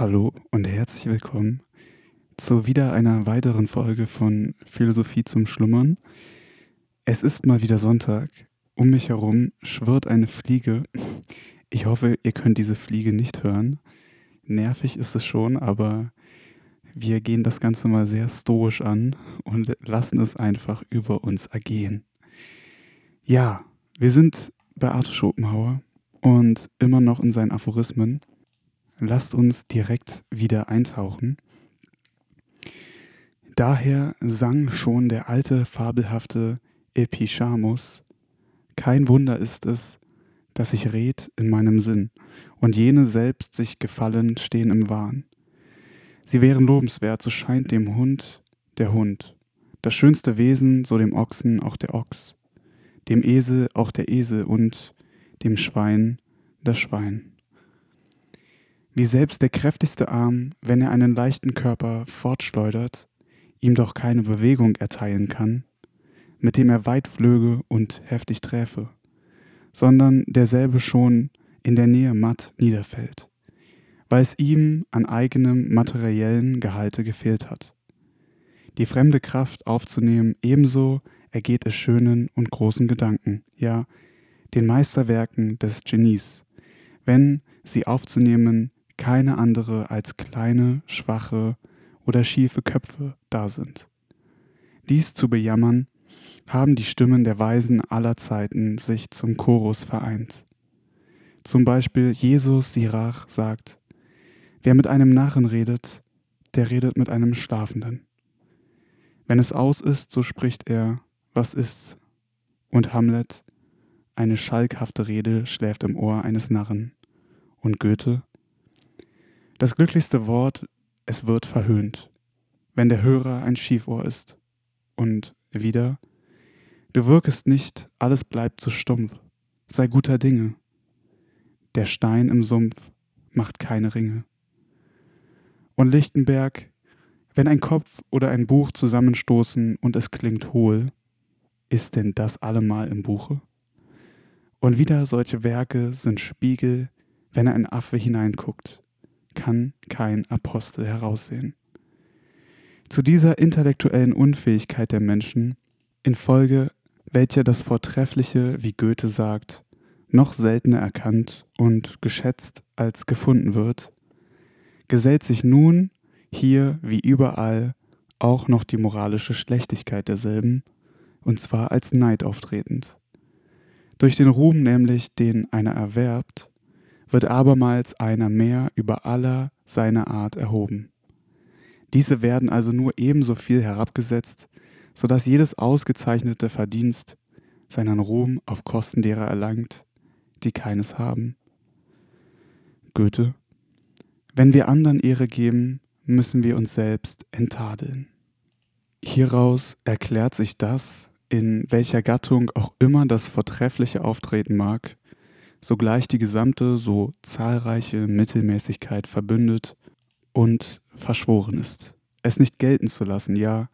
Hallo und herzlich willkommen zu wieder einer weiteren Folge von Philosophie zum Schlummern. Es ist mal wieder Sonntag. Um mich herum schwirrt eine Fliege. Ich hoffe, ihr könnt diese Fliege nicht hören. Nervig ist es schon, aber wir gehen das Ganze mal sehr stoisch an und lassen es einfach über uns ergehen. Ja, wir sind bei Arthur Schopenhauer und immer noch in seinen Aphorismen. Lasst uns direkt wieder eintauchen. Daher sang schon der alte fabelhafte Epichamus, kein Wunder ist es, dass ich red in meinem Sinn, und jene selbst sich gefallen stehen im Wahn. Sie wären lobenswert, so scheint dem Hund der Hund, das schönste Wesen, so dem Ochsen auch der Ochs, dem Esel auch der Esel und dem Schwein das Schwein. Wie selbst der kräftigste Arm, wenn er einen leichten Körper fortschleudert, ihm doch keine Bewegung erteilen kann, mit dem er weit flöge und heftig träfe, sondern derselbe schon in der Nähe matt niederfällt, weil es ihm an eigenem materiellen Gehalte gefehlt hat. Die fremde Kraft aufzunehmen, ebenso ergeht es schönen und großen Gedanken, ja, den Meisterwerken des Genies, wenn sie aufzunehmen keine andere als kleine, schwache oder schiefe Köpfe da sind. Dies zu bejammern, haben die Stimmen der Weisen aller Zeiten sich zum Chorus vereint. Zum Beispiel Jesus Sirach sagt, wer mit einem Narren redet, der redet mit einem Schlafenden. Wenn es aus ist, so spricht er, was ist's? Und Hamlet, eine schalkhafte Rede schläft im Ohr eines Narren. Und Goethe, das glücklichste Wort, es wird verhöhnt, wenn der Hörer ein Schiefohr ist. Und wieder, Du wirkest nicht, alles bleibt so stumpf. Sei guter Dinge. Der Stein im Sumpf macht keine Ringe. Und Lichtenberg, wenn ein Kopf oder ein Buch zusammenstoßen und es klingt hohl, ist denn das allemal im Buche? Und wieder solche Werke sind Spiegel, wenn ein Affe hineinguckt, kann kein Apostel heraussehen. Zu dieser intellektuellen Unfähigkeit der Menschen infolge welcher das Vortreffliche, wie Goethe sagt, noch seltener erkannt und geschätzt als gefunden wird, gesellt sich nun hier wie überall auch noch die moralische Schlechtigkeit derselben, und zwar als Neid auftretend. Durch den Ruhm nämlich, den einer erwerbt, wird abermals einer mehr über aller seiner Art erhoben. Diese werden also nur ebenso viel herabgesetzt, so dass jedes ausgezeichnete Verdienst seinen Ruhm auf Kosten derer erlangt, die keines haben. Goethe Wenn wir anderen Ehre geben, müssen wir uns selbst enttadeln. Hieraus erklärt sich das, in welcher Gattung auch immer das Vortreffliche auftreten mag, sogleich die gesamte so zahlreiche Mittelmäßigkeit verbündet und verschworen ist, es nicht gelten zu lassen, ja,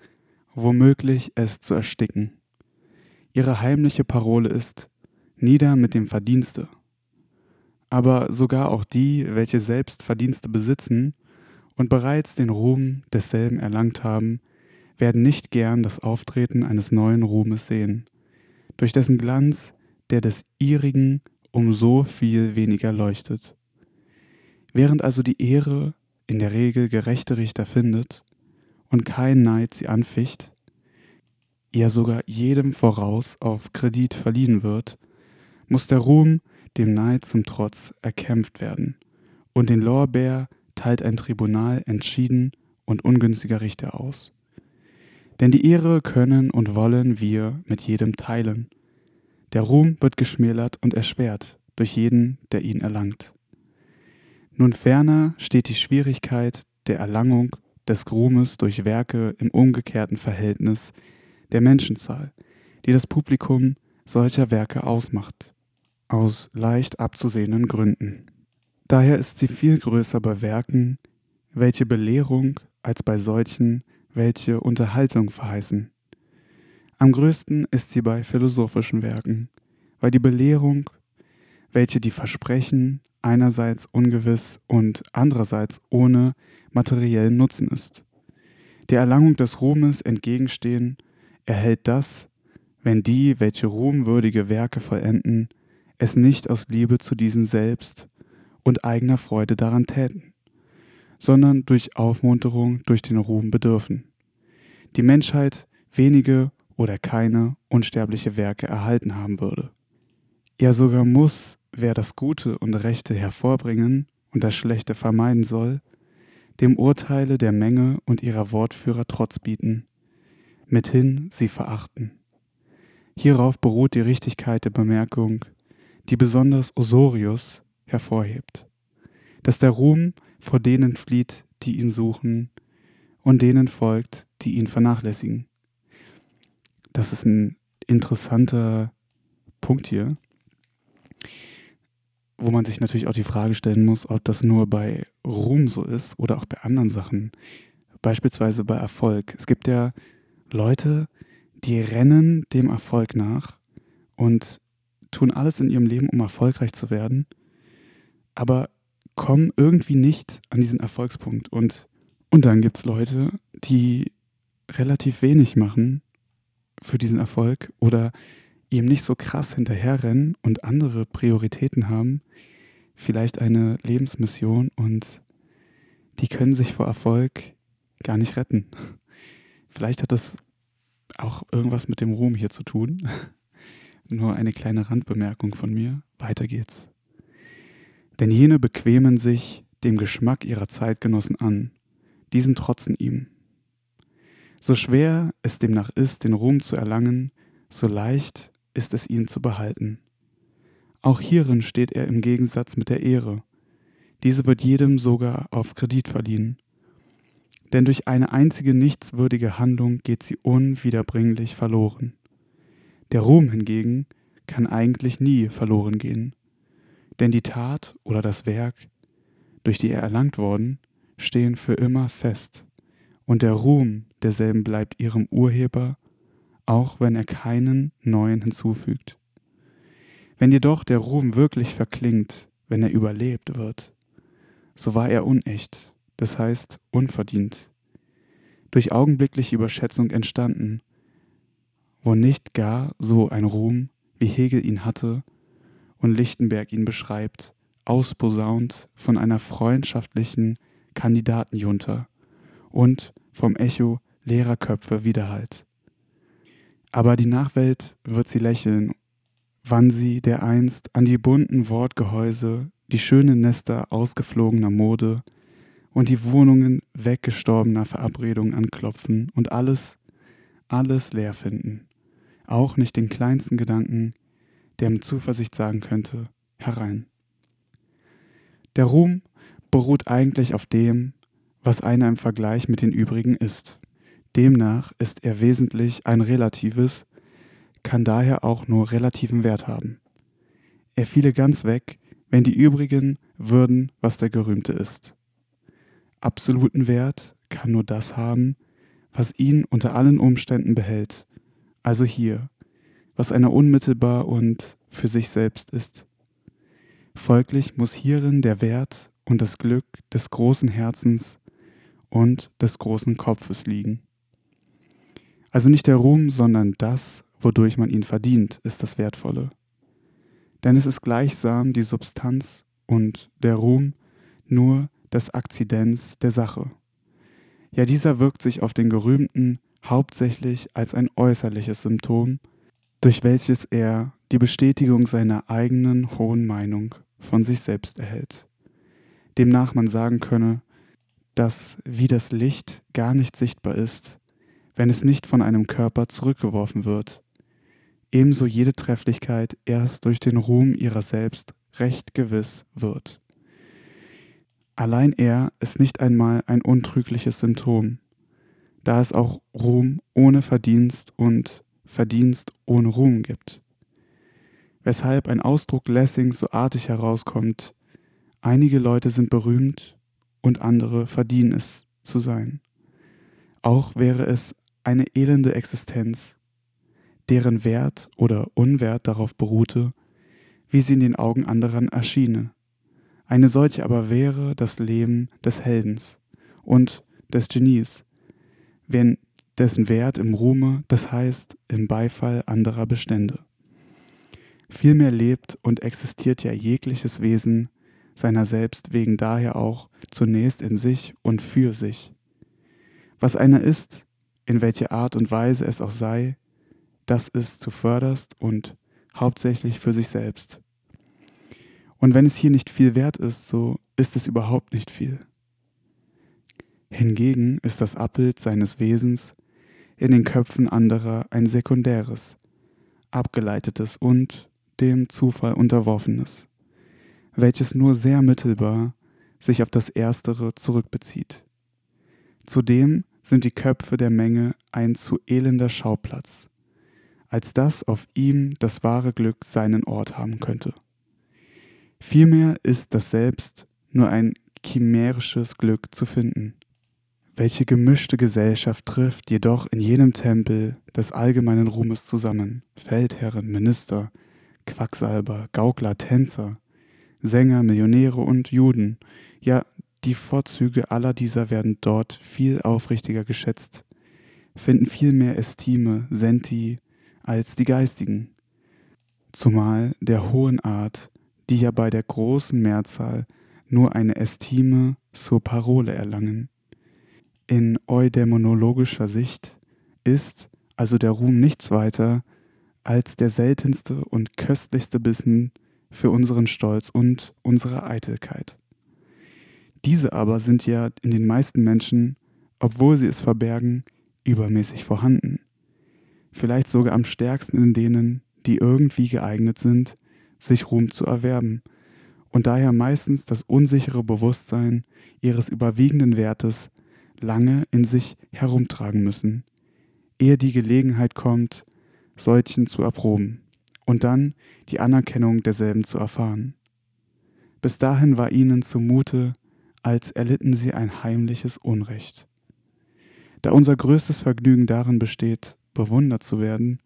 womöglich es zu ersticken. Ihre heimliche Parole ist Nieder mit dem Verdienste. Aber sogar auch die, welche selbst Verdienste besitzen und bereits den Ruhm desselben erlangt haben, werden nicht gern das Auftreten eines neuen Ruhmes sehen, durch dessen Glanz der des ihrigen um so viel weniger leuchtet. Während also die Ehre in der Regel gerechte Richter findet, und kein Neid sie anficht, ja sogar jedem voraus auf Kredit verliehen wird, muss der Ruhm dem Neid zum Trotz erkämpft werden, und den Lorbeer teilt ein Tribunal entschieden und ungünstiger Richter aus. Denn die Ehre können und wollen wir mit jedem teilen. Der Ruhm wird geschmälert und erschwert durch jeden, der ihn erlangt. Nun ferner steht die Schwierigkeit der Erlangung des Ruhmes durch Werke im umgekehrten Verhältnis der Menschenzahl, die das Publikum solcher Werke ausmacht, aus leicht abzusehenden Gründen. Daher ist sie viel größer bei Werken, welche Belehrung, als bei solchen, welche Unterhaltung verheißen. Am größten ist sie bei philosophischen Werken, weil die Belehrung, welche die Versprechen einerseits ungewiss und andererseits ohne materiellen Nutzen ist. Der Erlangung des Ruhmes entgegenstehen erhält das, wenn die, welche ruhmwürdige Werke vollenden, es nicht aus Liebe zu diesen selbst und eigener Freude daran täten, sondern durch Aufmunterung durch den Ruhm bedürfen. Die Menschheit wenige oder keine unsterbliche Werke erhalten haben würde. Ja sogar muss, wer das Gute und Rechte hervorbringen und das Schlechte vermeiden soll, dem Urteile der Menge und ihrer Wortführer Trotz bieten, mithin sie verachten. Hierauf beruht die Richtigkeit der Bemerkung, die besonders Osorius hervorhebt, dass der Ruhm vor denen flieht, die ihn suchen, und denen folgt, die ihn vernachlässigen. Das ist ein interessanter Punkt hier, wo man sich natürlich auch die Frage stellen muss, ob das nur bei Ruhm so ist oder auch bei anderen Sachen, beispielsweise bei Erfolg. Es gibt ja Leute, die rennen dem Erfolg nach und tun alles in ihrem Leben, um erfolgreich zu werden, aber kommen irgendwie nicht an diesen Erfolgspunkt. Und, und dann gibt es Leute, die relativ wenig machen für diesen Erfolg oder ihm nicht so krass hinterherrennen und andere Prioritäten haben, vielleicht eine Lebensmission und die können sich vor Erfolg gar nicht retten. Vielleicht hat das auch irgendwas mit dem Ruhm hier zu tun. Nur eine kleine Randbemerkung von mir. Weiter geht's. Denn jene bequemen sich dem Geschmack ihrer Zeitgenossen an, diesen trotzen ihm. So schwer es demnach ist, den Ruhm zu erlangen, so leicht ist es ihn zu behalten. Auch hierin steht er im Gegensatz mit der Ehre. Diese wird jedem sogar auf Kredit verliehen. Denn durch eine einzige nichtswürdige Handlung geht sie unwiederbringlich verloren. Der Ruhm hingegen kann eigentlich nie verloren gehen. Denn die Tat oder das Werk, durch die er erlangt worden, stehen für immer fest, und der Ruhm derselben bleibt ihrem Urheber, auch wenn er keinen neuen hinzufügt. Wenn jedoch der Ruhm wirklich verklingt, wenn er überlebt wird, so war er unecht, das heißt unverdient, durch augenblickliche Überschätzung entstanden, wo nicht gar so ein Ruhm, wie Hegel ihn hatte und Lichtenberg ihn beschreibt, ausposaunt von einer freundschaftlichen Kandidatenjunta und vom Echo leerer Köpfe widerhallt. Aber die Nachwelt wird sie lächeln, wann sie dereinst an die bunten Wortgehäuse, die schönen Nester ausgeflogener Mode und die Wohnungen weggestorbener Verabredungen anklopfen und alles, alles leer finden, auch nicht den kleinsten Gedanken, der mit Zuversicht sagen könnte, herein. Der Ruhm beruht eigentlich auf dem, was einer im Vergleich mit den übrigen ist. Demnach ist er wesentlich ein relatives, kann daher auch nur relativen Wert haben. Er fiele ganz weg, wenn die übrigen würden, was der Gerühmte ist. Absoluten Wert kann nur das haben, was ihn unter allen Umständen behält, also hier, was einer unmittelbar und für sich selbst ist. Folglich muss hierin der Wert und das Glück des großen Herzens und des großen Kopfes liegen. Also nicht der Ruhm, sondern das, wodurch man ihn verdient, ist das Wertvolle. Denn es ist gleichsam die Substanz und der Ruhm nur das Akzidenz der Sache. Ja, dieser wirkt sich auf den Gerühmten hauptsächlich als ein äußerliches Symptom, durch welches er die Bestätigung seiner eigenen hohen Meinung von sich selbst erhält. Demnach man sagen könne, dass wie das Licht gar nicht sichtbar ist, wenn es nicht von einem Körper zurückgeworfen wird, ebenso jede Trefflichkeit erst durch den Ruhm ihrer selbst recht gewiss wird. Allein er ist nicht einmal ein untrügliches Symptom, da es auch Ruhm ohne Verdienst und Verdienst ohne Ruhm gibt. Weshalb ein Ausdruck Lessings so artig herauskommt, einige Leute sind berühmt und andere verdienen es zu sein. Auch wäre es eine elende Existenz, deren Wert oder Unwert darauf beruhte, wie sie in den Augen anderen erschiene. Eine solche aber wäre das Leben des Heldens und des Genies, wenn dessen Wert im Ruhme, das heißt im Beifall anderer bestände. Vielmehr lebt und existiert ja jegliches Wesen seiner selbst wegen daher auch zunächst in sich und für sich. Was einer ist, in welche Art und Weise es auch sei, das ist zuvörderst und hauptsächlich für sich selbst. Und wenn es hier nicht viel wert ist, so ist es überhaupt nicht viel. Hingegen ist das Abbild seines Wesens in den Köpfen anderer ein sekundäres, abgeleitetes und dem Zufall unterworfenes, welches nur sehr mittelbar sich auf das Erstere zurückbezieht. Zudem sind die Köpfe der Menge ein zu elender Schauplatz, als dass auf ihm das wahre Glück seinen Ort haben könnte. Vielmehr ist das Selbst nur ein chimärisches Glück zu finden, welche gemischte Gesellschaft trifft jedoch in jenem Tempel des allgemeinen Ruhmes zusammen. Feldherren, Minister, Quacksalber, Gaukler, Tänzer, Sänger, Millionäre und Juden. Ja, die Vorzüge aller dieser werden dort viel aufrichtiger geschätzt, finden viel mehr Estime, Senti, als die geistigen. Zumal der hohen Art, die ja bei der großen Mehrzahl nur eine Estime zur Parole erlangen in eudämonologischer Sicht ist also der Ruhm nichts weiter als der seltenste und köstlichste Bissen für unseren Stolz und unsere Eitelkeit. Diese aber sind ja in den meisten Menschen, obwohl sie es verbergen, übermäßig vorhanden. Vielleicht sogar am stärksten in denen, die irgendwie geeignet sind, sich Ruhm zu erwerben und daher meistens das unsichere Bewusstsein ihres überwiegenden Wertes lange in sich herumtragen müssen, ehe die Gelegenheit kommt, solchen zu erproben und dann die Anerkennung derselben zu erfahren. Bis dahin war ihnen zumute, als erlitten sie ein heimliches Unrecht. Da unser größtes Vergnügen darin besteht, bewundert zu werden,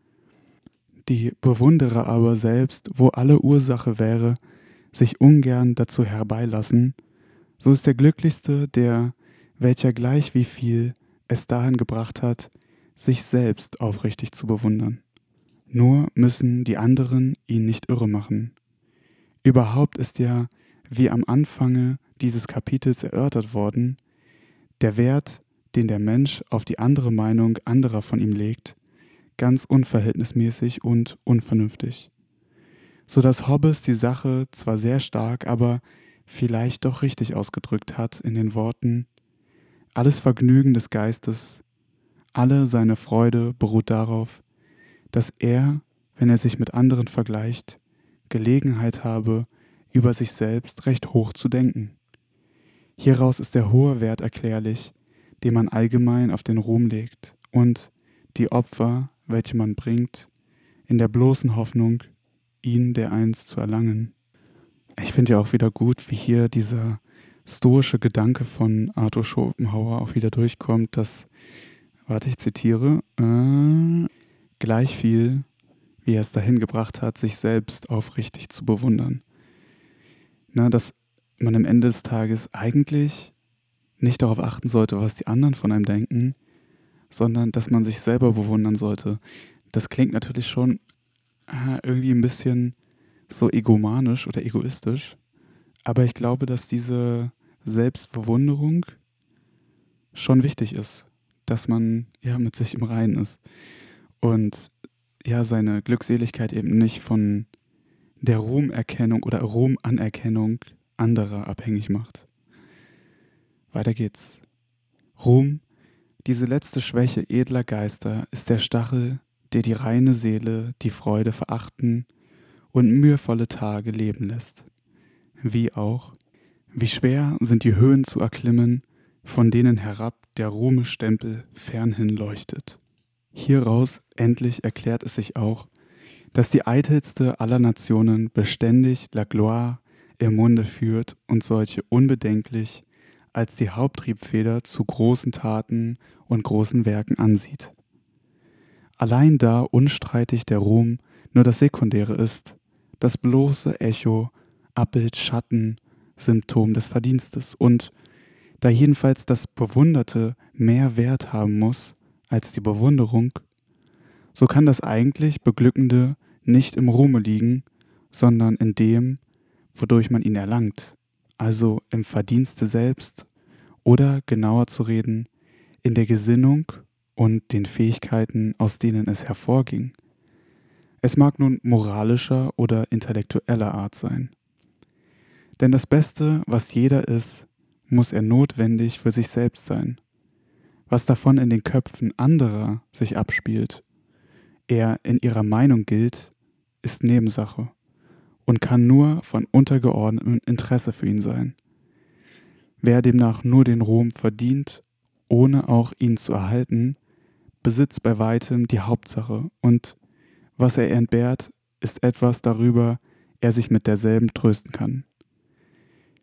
die Bewunderer aber selbst, wo alle Ursache wäre, sich ungern dazu herbeilassen, so ist der Glücklichste, der welcher gleich wie viel es dahin gebracht hat, sich selbst aufrichtig zu bewundern. Nur müssen die anderen ihn nicht irre machen. Überhaupt ist ja, wie am Anfange dieses Kapitels erörtert worden, der Wert, den der Mensch auf die andere Meinung anderer von ihm legt, ganz unverhältnismäßig und unvernünftig. So dass Hobbes die Sache zwar sehr stark, aber vielleicht doch richtig ausgedrückt hat in den Worten alles Vergnügen des Geistes, alle seine Freude beruht darauf, dass er, wenn er sich mit anderen vergleicht, Gelegenheit habe, über sich selbst recht hoch zu denken. Hieraus ist der hohe Wert erklärlich, den man allgemein auf den Ruhm legt, und die Opfer, welche man bringt, in der bloßen Hoffnung, ihn dereinst zu erlangen. Ich finde ja auch wieder gut, wie hier dieser stoische Gedanke von Arthur Schopenhauer auch wieder durchkommt, dass, warte, ich zitiere, äh, gleich viel, wie er es dahin gebracht hat, sich selbst aufrichtig zu bewundern. Na, dass man am Ende des Tages eigentlich nicht darauf achten sollte, was die anderen von einem denken, sondern dass man sich selber bewundern sollte. Das klingt natürlich schon äh, irgendwie ein bisschen so egomanisch oder egoistisch, aber ich glaube, dass diese Selbstbewunderung schon wichtig ist, dass man ja mit sich im Reinen ist und ja seine Glückseligkeit eben nicht von der Ruhmerkennung oder Ruhmanerkennung anderer abhängig macht. Weiter geht's. Ruhm, diese letzte Schwäche edler Geister, ist der Stachel, der die reine Seele die Freude verachten und mühevolle Tage leben lässt, wie auch wie schwer sind die Höhen zu erklimmen, von denen herab der Ruhmestempel fernhin leuchtet. Hieraus endlich erklärt es sich auch, dass die eitelste aller Nationen beständig La Gloire im Munde führt und solche unbedenklich als die Haupttriebfeder zu großen Taten und großen Werken ansieht. Allein da unstreitig der Ruhm nur das Sekundäre ist, das bloße Echo, Abbild, Schatten, Symptom des Verdienstes. Und da jedenfalls das Bewunderte mehr Wert haben muss als die Bewunderung, so kann das eigentlich Beglückende nicht im Ruhme liegen, sondern in dem, wodurch man ihn erlangt, also im Verdienste selbst oder genauer zu reden, in der Gesinnung und den Fähigkeiten, aus denen es hervorging. Es mag nun moralischer oder intellektueller Art sein. Denn das Beste, was jeder ist, muss er notwendig für sich selbst sein. Was davon in den Köpfen anderer sich abspielt, er in ihrer Meinung gilt, ist Nebensache und kann nur von untergeordnetem Interesse für ihn sein. Wer demnach nur den Ruhm verdient, ohne auch ihn zu erhalten, besitzt bei weitem die Hauptsache und was er entbehrt, ist etwas darüber er sich mit derselben trösten kann.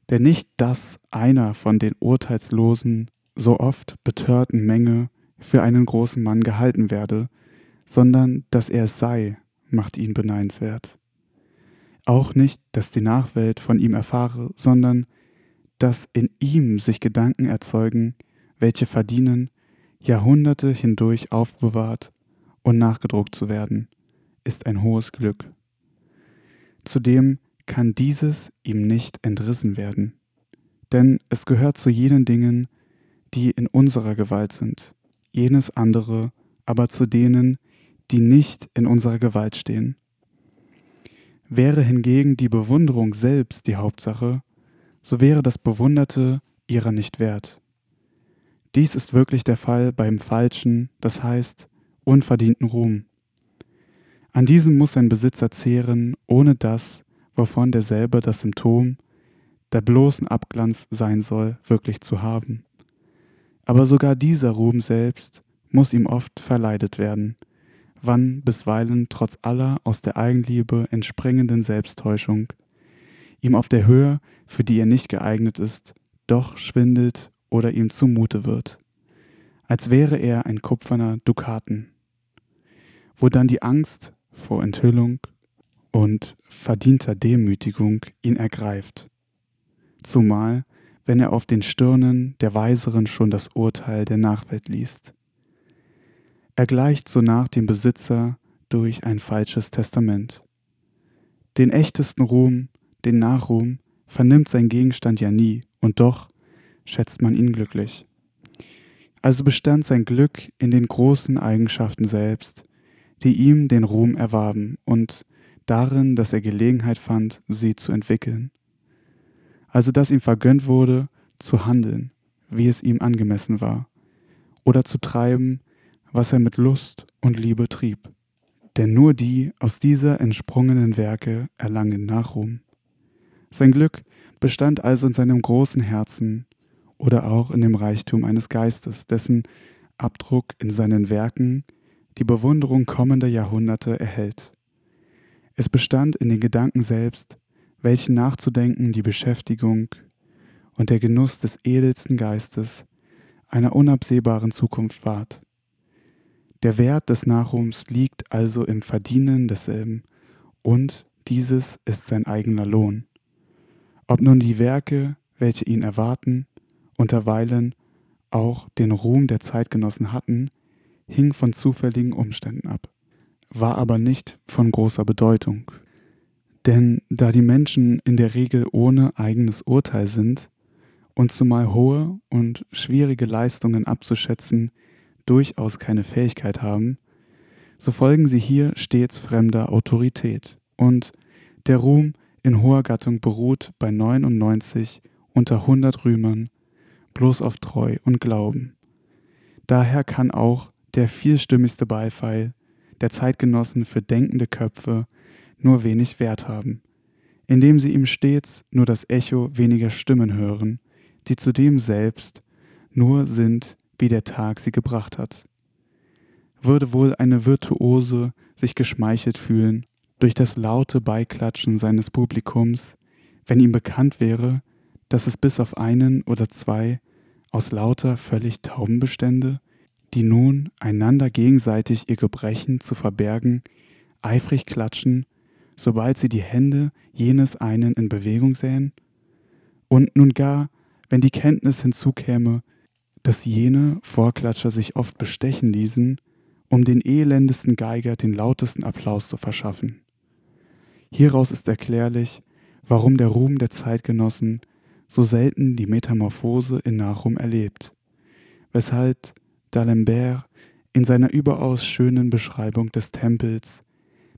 Denn nicht dass einer von den urteilslosen, so oft betörten Menge für einen großen Mann gehalten werde, sondern dass er es sei, macht ihn beneidenswert. Auch nicht, dass die Nachwelt von ihm erfahre, sondern dass in ihm sich Gedanken erzeugen, welche verdienen, Jahrhunderte hindurch aufbewahrt und nachgedruckt zu werden, ist ein hohes Glück. Zudem kann dieses ihm nicht entrissen werden, denn es gehört zu jenen Dingen, die in unserer Gewalt sind, jenes andere aber zu denen, die nicht in unserer Gewalt stehen. Wäre hingegen die Bewunderung selbst die Hauptsache, so wäre das Bewunderte ihrer nicht wert. Dies ist wirklich der Fall beim falschen, das heißt unverdienten Ruhm. An diesem muss ein Besitzer zehren, ohne das, wovon derselbe das Symptom, der bloßen Abglanz sein soll, wirklich zu haben. Aber sogar dieser Ruhm selbst muss ihm oft verleidet werden, wann bisweilen trotz aller aus der Eigenliebe entspringenden Selbsttäuschung ihm auf der Höhe, für die er nicht geeignet ist, doch schwindelt oder ihm zumute wird, als wäre er ein kupferner Dukaten, wo dann die Angst vor Enthüllung und verdienter Demütigung ihn ergreift, zumal wenn er auf den Stirnen der Weiseren schon das Urteil der Nachwelt liest. Er gleicht sonach dem Besitzer durch ein falsches Testament. Den echtesten Ruhm, den Nachruhm, vernimmt sein Gegenstand ja nie, und doch schätzt man ihn glücklich. Also bestand sein Glück in den großen Eigenschaften selbst, die ihm den Ruhm erwarben, und darin, dass er Gelegenheit fand, sie zu entwickeln. Also dass ihm vergönnt wurde, zu handeln, wie es ihm angemessen war, oder zu treiben, was er mit Lust und Liebe trieb. Denn nur die aus dieser entsprungenen Werke erlangen Nachruhm. Sein Glück bestand also in seinem großen Herzen oder auch in dem Reichtum eines Geistes, dessen Abdruck in seinen Werken die Bewunderung kommender Jahrhunderte erhält. Es bestand in den Gedanken selbst, welchen nachzudenken die Beschäftigung und der Genuss des edelsten Geistes einer unabsehbaren Zukunft ward. Der Wert des Nachruhms liegt also im Verdienen desselben, und dieses ist sein eigener Lohn. Ob nun die Werke, welche ihn erwarten, unterweilen auch den Ruhm der Zeitgenossen hatten, hing von zufälligen Umständen ab, war aber nicht von großer Bedeutung. Denn da die Menschen in der Regel ohne eigenes Urteil sind und zumal hohe und schwierige Leistungen abzuschätzen durchaus keine Fähigkeit haben, so folgen sie hier stets fremder Autorität. Und der Ruhm in hoher Gattung beruht bei 99 unter 100 Rühmern bloß auf Treu und Glauben. Daher kann auch der vielstimmigste Beifall der Zeitgenossen für denkende Köpfe nur wenig Wert haben, indem sie ihm stets nur das Echo weniger Stimmen hören, die zudem selbst nur sind wie der Tag sie gebracht hat. Würde wohl eine Virtuose sich geschmeichelt fühlen durch das laute Beiklatschen seines Publikums, wenn ihm bekannt wäre, dass es bis auf einen oder zwei aus lauter völlig Tauben bestände, die nun, einander gegenseitig ihr Gebrechen zu verbergen, eifrig klatschen, sobald sie die Hände jenes einen in Bewegung sähen? Und nun gar, wenn die Kenntnis hinzukäme, dass jene Vorklatscher sich oft bestechen ließen, um den elendesten Geiger den lautesten Applaus zu verschaffen. Hieraus ist erklärlich, warum der Ruhm der Zeitgenossen so selten die Metamorphose in Nachruhm erlebt, weshalb D'Alembert in seiner überaus schönen Beschreibung des Tempels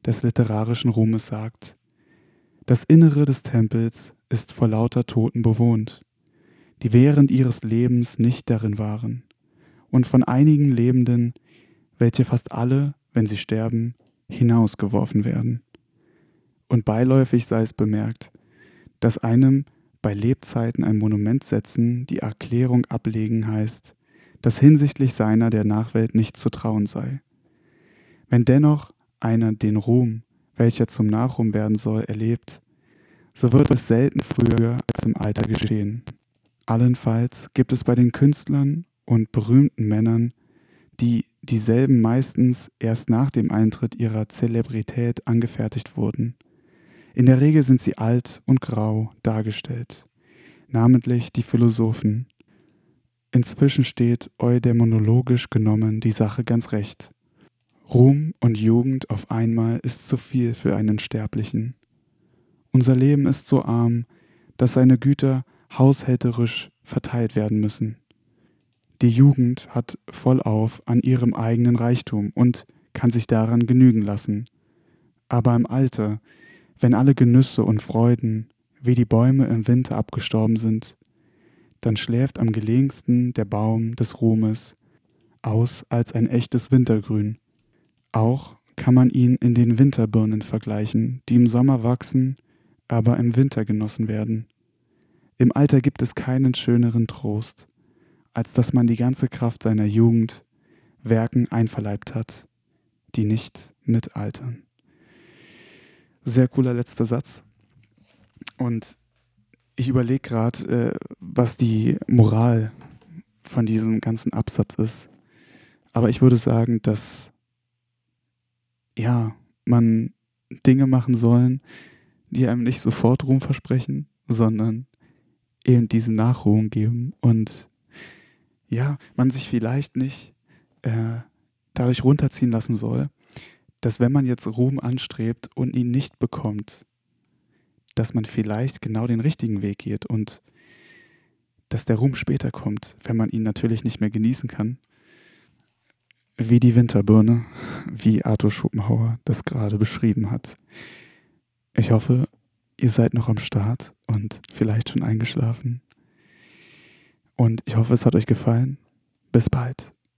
des literarischen Ruhmes sagt, das Innere des Tempels ist vor lauter Toten bewohnt, die während ihres Lebens nicht darin waren, und von einigen Lebenden, welche fast alle, wenn sie sterben, hinausgeworfen werden. Und beiläufig sei es bemerkt, dass einem bei Lebzeiten ein Monument setzen die Erklärung ablegen heißt, dass hinsichtlich seiner der Nachwelt nicht zu trauen sei. Wenn dennoch einer den Ruhm, welcher zum Nachruhm werden soll, erlebt, so wird es selten früher als im Alter geschehen. Allenfalls gibt es bei den Künstlern und berühmten Männern, die dieselben meistens erst nach dem Eintritt ihrer Zelebrität angefertigt wurden. In der Regel sind sie alt und grau dargestellt, namentlich die Philosophen. Inzwischen steht eudämonologisch genommen die Sache ganz recht. Ruhm und Jugend auf einmal ist zu viel für einen Sterblichen. Unser Leben ist so arm, dass seine Güter haushälterisch verteilt werden müssen. Die Jugend hat vollauf an ihrem eigenen Reichtum und kann sich daran genügen lassen. Aber im Alter, wenn alle Genüsse und Freuden wie die Bäume im Winter abgestorben sind, dann schläft am gelegensten der Baum des Ruhmes aus als ein echtes Wintergrün. Auch kann man ihn in den Winterbirnen vergleichen, die im Sommer wachsen, aber im Winter genossen werden. Im Alter gibt es keinen schöneren Trost, als dass man die ganze Kraft seiner Jugend Werken einverleibt hat, die nicht mitaltern. Sehr cooler letzter Satz. Und ich überlege gerade, äh, was die Moral von diesem ganzen Absatz ist. Aber ich würde sagen, dass ja, man Dinge machen sollen, die einem nicht sofort Ruhm versprechen, sondern eben diese Nachruhen geben und ja, man sich vielleicht nicht äh, dadurch runterziehen lassen soll, dass wenn man jetzt Ruhm anstrebt und ihn nicht bekommt, dass man vielleicht genau den richtigen Weg geht und dass der Ruhm später kommt, wenn man ihn natürlich nicht mehr genießen kann. Wie die Winterbirne, wie Arthur Schopenhauer das gerade beschrieben hat. Ich hoffe, ihr seid noch am Start und vielleicht schon eingeschlafen. Und ich hoffe, es hat euch gefallen. Bis bald.